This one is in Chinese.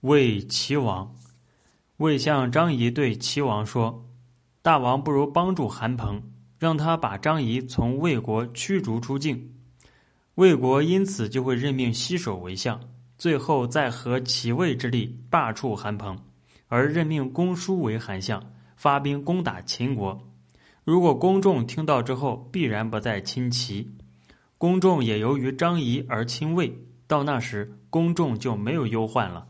魏齐王，魏相张仪对齐王说，大王不如帮助韩鹏，让他把张仪从魏国驱逐出境。魏国因此就会任命西首为相，最后再合齐魏之力罢黜韩鹏，而任命公叔为韩相，发兵攻打秦国。如果公众听到之后，必然不再亲齐。公众也由于张仪而亲魏，到那时公众就没有忧患了。